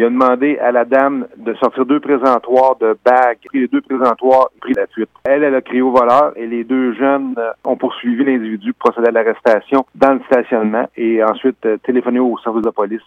Il a demandé à la dame de sortir deux présentoirs de bagues. et les deux présentoirs, a pris la fuite. Elle, elle a crié au voleur et les deux jeunes euh, ont poursuivi l'individu, procédé à l'arrestation dans le stationnement et ensuite euh, téléphoné au service de police